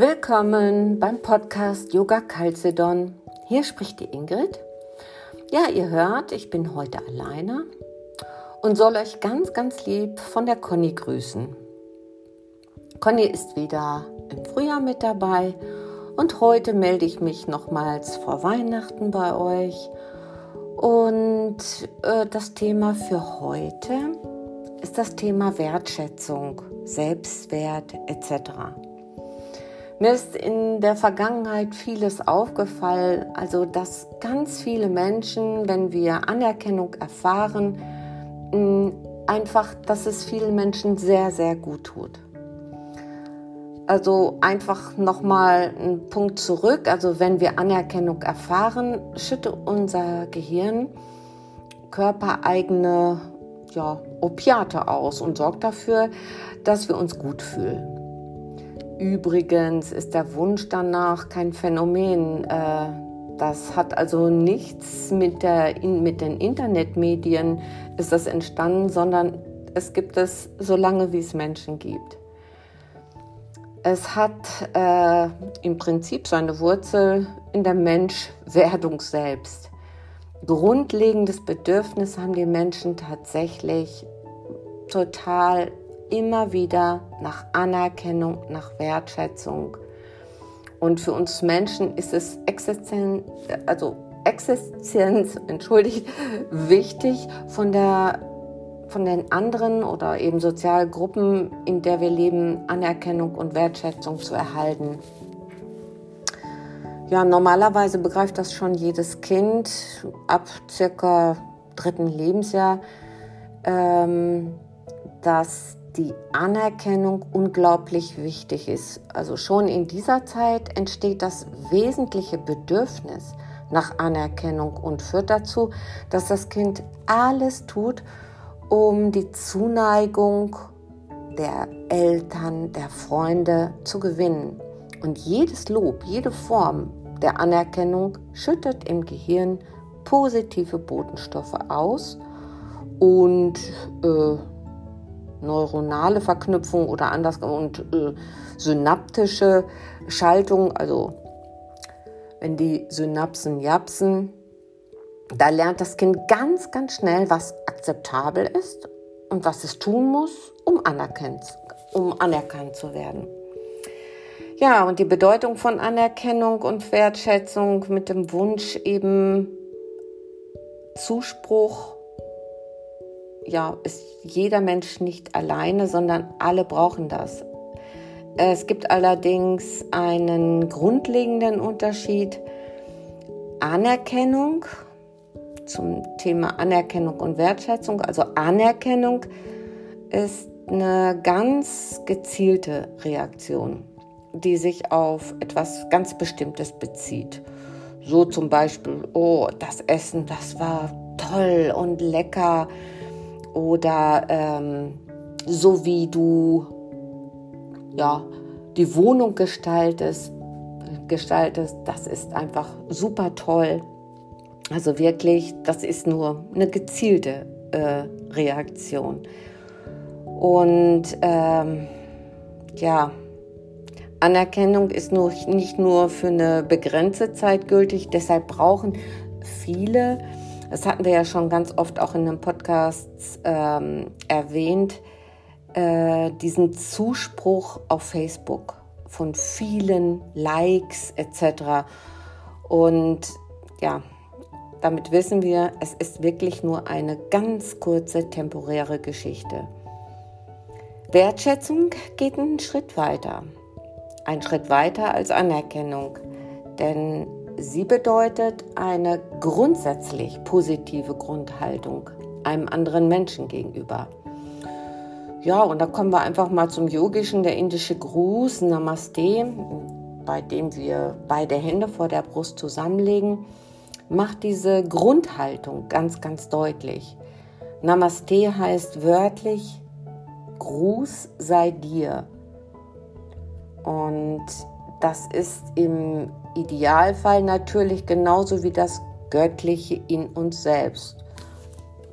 Willkommen beim Podcast Yoga Calcedon. Hier spricht die Ingrid. Ja, ihr hört, ich bin heute alleine und soll euch ganz, ganz lieb von der Conny grüßen. Conny ist wieder im Frühjahr mit dabei und heute melde ich mich nochmals vor Weihnachten bei euch. Und äh, das Thema für heute ist das Thema Wertschätzung, Selbstwert etc. Mir ist in der Vergangenheit vieles aufgefallen, also dass ganz viele Menschen, wenn wir Anerkennung erfahren, einfach, dass es vielen Menschen sehr, sehr gut tut. Also einfach nochmal einen Punkt zurück. Also wenn wir Anerkennung erfahren, schüttet unser Gehirn körpereigene ja, Opiate aus und sorgt dafür, dass wir uns gut fühlen. Übrigens ist der Wunsch danach kein Phänomen. Äh, das hat also nichts mit, der, mit den Internetmedien ist das entstanden, sondern es gibt es so lange, wie es Menschen gibt. Es hat äh, im Prinzip seine Wurzel in der Menschwerdung selbst. Grundlegendes Bedürfnis haben die Menschen tatsächlich total immer wieder nach Anerkennung, nach Wertschätzung. Und für uns Menschen ist es existenz, also Existenz, entschuldigt, wichtig von der von den anderen oder eben Sozialgruppen, in der wir leben, Anerkennung und Wertschätzung zu erhalten. Ja, normalerweise begreift das schon jedes Kind ab circa dritten Lebensjahr, ähm, dass die Anerkennung unglaublich wichtig ist. Also schon in dieser Zeit entsteht das wesentliche Bedürfnis nach Anerkennung und führt dazu, dass das Kind alles tut, um die Zuneigung der Eltern, der Freunde zu gewinnen. Und jedes Lob, jede Form der Anerkennung schüttet im Gehirn positive Botenstoffe aus und äh, neuronale Verknüpfung oder anders und äh, synaptische Schaltung, also wenn die Synapsen japsen, da lernt das Kind ganz, ganz schnell, was akzeptabel ist und was es tun muss, um anerkannt, um anerkannt zu werden. Ja, und die Bedeutung von Anerkennung und Wertschätzung mit dem Wunsch eben Zuspruch ja, ist jeder Mensch nicht alleine, sondern alle brauchen das. Es gibt allerdings einen grundlegenden Unterschied. Anerkennung zum Thema Anerkennung und Wertschätzung. Also Anerkennung ist eine ganz gezielte Reaktion, die sich auf etwas ganz Bestimmtes bezieht. So zum Beispiel, oh, das Essen, das war toll und lecker oder ähm, so wie du ja, die Wohnung gestaltest, gestaltest, das ist einfach super toll. Also wirklich, das ist nur eine gezielte äh, Reaktion. Und ähm, ja, Anerkennung ist nur, nicht nur für eine begrenzte Zeit gültig, deshalb brauchen viele das hatten wir ja schon ganz oft auch in den Podcasts ähm, erwähnt, äh, diesen Zuspruch auf Facebook von vielen Likes etc. Und ja, damit wissen wir, es ist wirklich nur eine ganz kurze temporäre Geschichte. Wertschätzung geht einen Schritt weiter. Ein Schritt weiter als Anerkennung. Denn Sie bedeutet eine grundsätzlich positive Grundhaltung einem anderen Menschen gegenüber. Ja, und da kommen wir einfach mal zum Yogischen, der indische Gruß, Namaste, bei dem wir beide Hände vor der Brust zusammenlegen, macht diese Grundhaltung ganz, ganz deutlich. Namaste heißt wörtlich, Gruß sei dir. Und das ist im Idealfall natürlich genauso wie das Göttliche in uns selbst,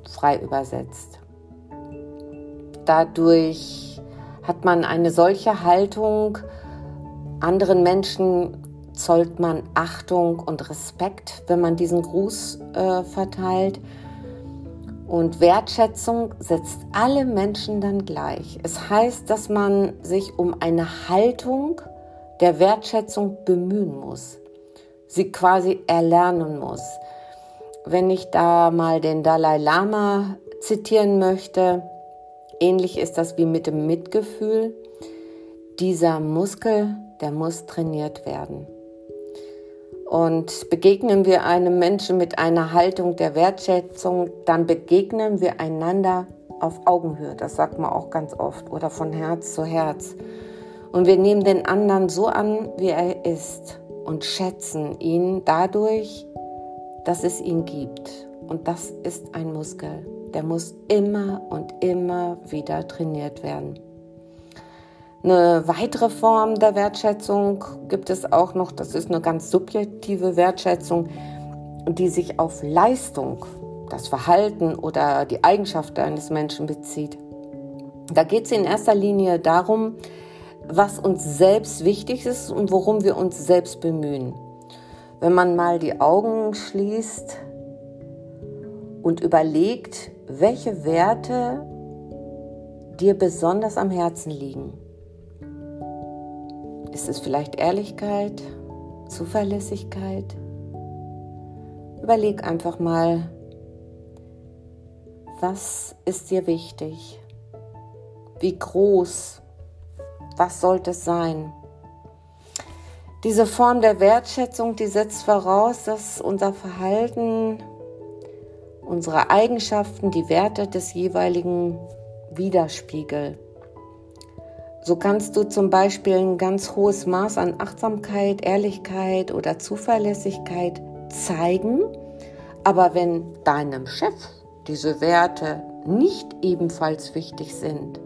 frei übersetzt. Dadurch hat man eine solche Haltung Anderen Menschen zollt man Achtung und Respekt, wenn man diesen Gruß äh, verteilt. Und Wertschätzung setzt alle Menschen dann gleich. Es heißt, dass man sich um eine Haltung der Wertschätzung bemühen muss, sie quasi erlernen muss. Wenn ich da mal den Dalai Lama zitieren möchte, ähnlich ist das wie mit dem Mitgefühl. Dieser Muskel, der muss trainiert werden. Und begegnen wir einem Menschen mit einer Haltung der Wertschätzung, dann begegnen wir einander auf Augenhöhe. Das sagt man auch ganz oft oder von Herz zu Herz. Und wir nehmen den anderen so an, wie er ist und schätzen ihn dadurch, dass es ihn gibt. Und das ist ein Muskel. Der muss immer und immer wieder trainiert werden. Eine weitere Form der Wertschätzung gibt es auch noch, das ist eine ganz subjektive Wertschätzung, die sich auf Leistung, das Verhalten oder die Eigenschaft eines Menschen bezieht. Da geht es in erster Linie darum, was uns selbst wichtig ist und worum wir uns selbst bemühen. Wenn man mal die Augen schließt und überlegt, welche Werte dir besonders am Herzen liegen ist es vielleicht Ehrlichkeit, Zuverlässigkeit? Überleg einfach mal, was ist dir wichtig? Wie groß? Was sollte es sein? Diese Form der Wertschätzung, die setzt voraus, dass unser Verhalten, unsere Eigenschaften, die Werte des jeweiligen widerspiegeln. So kannst du zum Beispiel ein ganz hohes Maß an Achtsamkeit, Ehrlichkeit oder Zuverlässigkeit zeigen, aber wenn deinem Chef diese Werte nicht ebenfalls wichtig sind,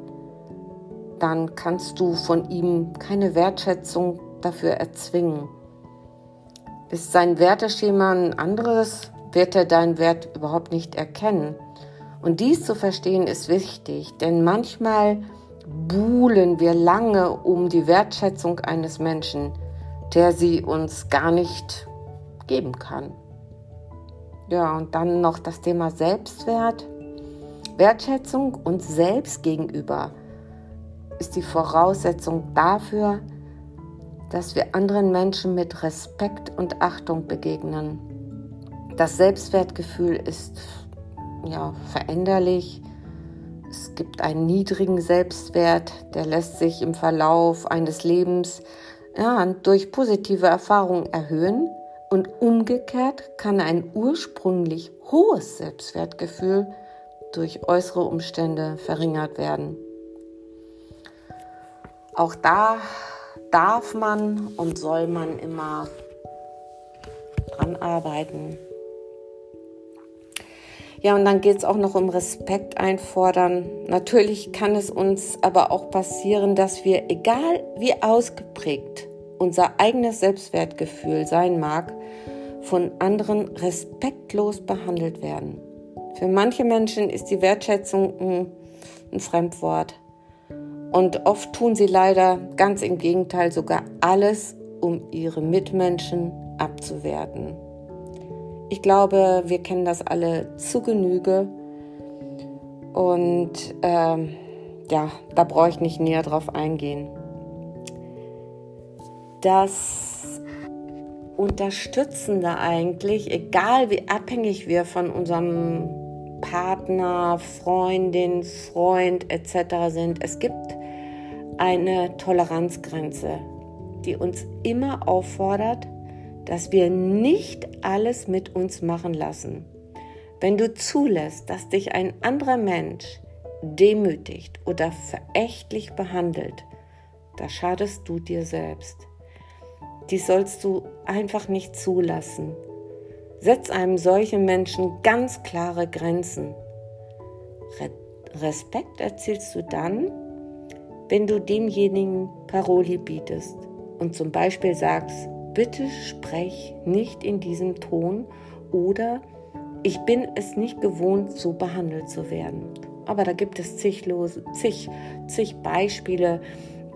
dann kannst du von ihm keine Wertschätzung dafür erzwingen. Ist sein Werteschema ein anderes, wird er deinen Wert überhaupt nicht erkennen. Und dies zu verstehen ist wichtig, denn manchmal buhlen wir lange um die Wertschätzung eines Menschen, der sie uns gar nicht geben kann. Ja, und dann noch das Thema Selbstwert. Wertschätzung uns selbst gegenüber ist die Voraussetzung dafür, dass wir anderen Menschen mit Respekt und Achtung begegnen. Das Selbstwertgefühl ist ja veränderlich, es gibt einen niedrigen Selbstwert, der lässt sich im Verlauf eines Lebens ja, durch positive Erfahrungen erhöhen und umgekehrt kann ein ursprünglich hohes Selbstwertgefühl durch äußere Umstände verringert werden. Auch da darf man und soll man immer dran arbeiten. Ja, und dann geht es auch noch um Respekt einfordern. Natürlich kann es uns aber auch passieren, dass wir, egal wie ausgeprägt unser eigenes Selbstwertgefühl sein mag, von anderen respektlos behandelt werden. Für manche Menschen ist die Wertschätzung ein, Fremdwort. Und oft tun sie leider ganz im Gegenteil sogar alles, um ihre Mitmenschen abzuwerten. Ich glaube, wir kennen das alle zu Genüge. Und ähm, ja, da brauche ich nicht näher drauf eingehen. Das Unterstützende eigentlich, egal wie abhängig wir von unserem Partner, Freundin, Freund etc. sind, es gibt eine Toleranzgrenze, die uns immer auffordert, dass wir nicht alles mit uns machen lassen. Wenn du zulässt, dass dich ein anderer Mensch demütigt oder verächtlich behandelt, da schadest du dir selbst. Dies sollst du einfach nicht zulassen. Setz einem solchen Menschen ganz klare Grenzen. Re Respekt erzielst du dann, wenn du demjenigen Paroli bietest und zum Beispiel sagst, bitte sprech nicht in diesem Ton oder ich bin es nicht gewohnt, so behandelt zu werden. Aber da gibt es zig, zig, zig Beispiele,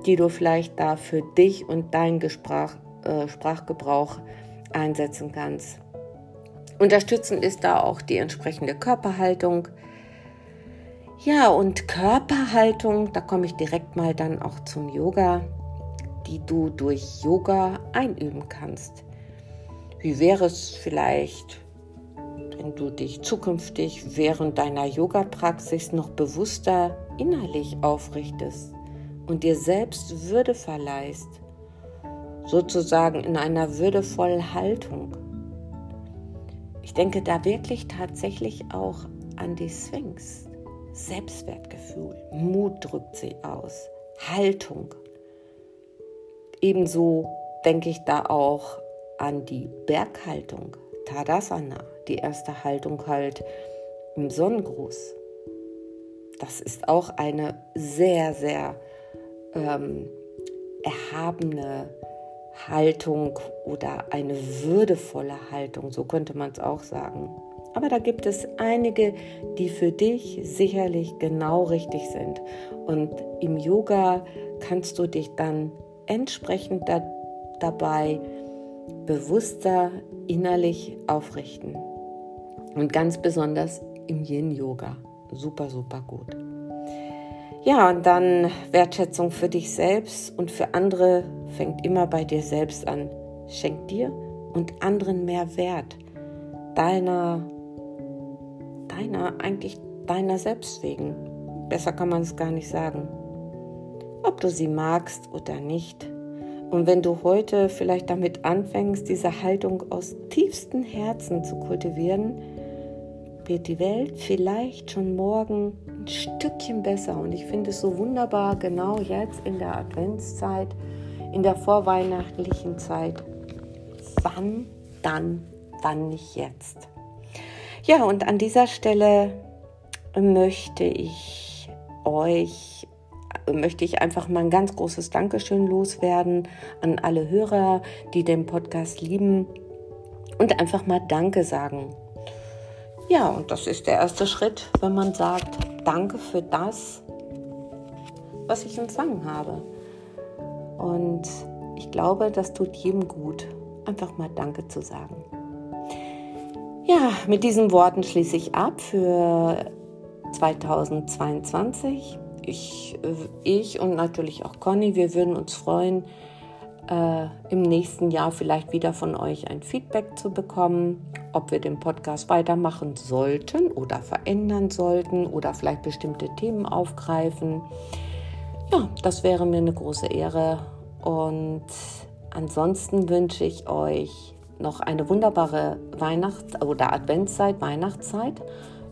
die du vielleicht da für dich und deinen Gesprach, äh, Sprachgebrauch einsetzen kannst. Unterstützend ist da auch die entsprechende Körperhaltung. Ja, und Körperhaltung, da komme ich direkt mal dann auch zum Yoga, die du durch Yoga einüben kannst. Wie wäre es vielleicht, wenn du dich zukünftig während deiner Yoga-Praxis noch bewusster innerlich aufrichtest und dir selbst Würde verleihst, sozusagen in einer würdevollen Haltung? Ich denke da wirklich tatsächlich auch an die Sphinx. Selbstwertgefühl, Mut drückt sie aus, Haltung. Ebenso denke ich da auch an die Berghaltung, Tadasana, die erste Haltung halt im Sonnengruß. Das ist auch eine sehr, sehr ähm, erhabene Haltung oder eine würdevolle Haltung, so könnte man es auch sagen. Aber da gibt es einige, die für dich sicherlich genau richtig sind. Und im Yoga kannst du dich dann entsprechend da, dabei bewusster innerlich aufrichten. Und ganz besonders im Yin-Yoga. Super, super gut. Ja, und dann Wertschätzung für dich selbst und für andere fängt immer bei dir selbst an. Schenk dir und anderen mehr Wert. Deiner, deiner, eigentlich deiner selbst wegen. Besser kann man es gar nicht sagen. Ob du sie magst oder nicht. Und wenn du heute vielleicht damit anfängst, diese Haltung aus tiefstem Herzen zu kultivieren, wird die Welt vielleicht schon morgen ein Stückchen besser. Und ich finde es so wunderbar, genau jetzt in der Adventszeit, in der vorweihnachtlichen Zeit. Wann dann, wann nicht jetzt? Ja, und an dieser Stelle möchte ich euch möchte ich einfach mal ein ganz großes Dankeschön loswerden an alle Hörer, die den Podcast lieben und einfach mal Danke sagen. Ja, und das ist der erste Schritt, wenn man sagt, danke für das, was ich empfangen habe. Und ich glaube, das tut jedem gut, einfach mal Danke zu sagen. Ja, mit diesen Worten schließe ich ab für 2022. Ich, ich und natürlich auch Conny, wir würden uns freuen, äh, im nächsten Jahr vielleicht wieder von euch ein Feedback zu bekommen, ob wir den Podcast weitermachen sollten oder verändern sollten oder vielleicht bestimmte Themen aufgreifen. Ja, das wäre mir eine große Ehre und ansonsten wünsche ich euch noch eine wunderbare Weihnachts- oder Adventszeit, Weihnachtszeit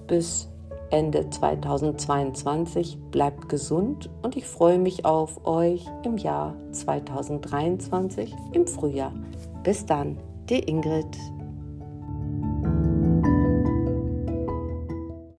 bis Ende 2022. Bleibt gesund und ich freue mich auf euch im Jahr 2023 im Frühjahr. Bis dann, die Ingrid.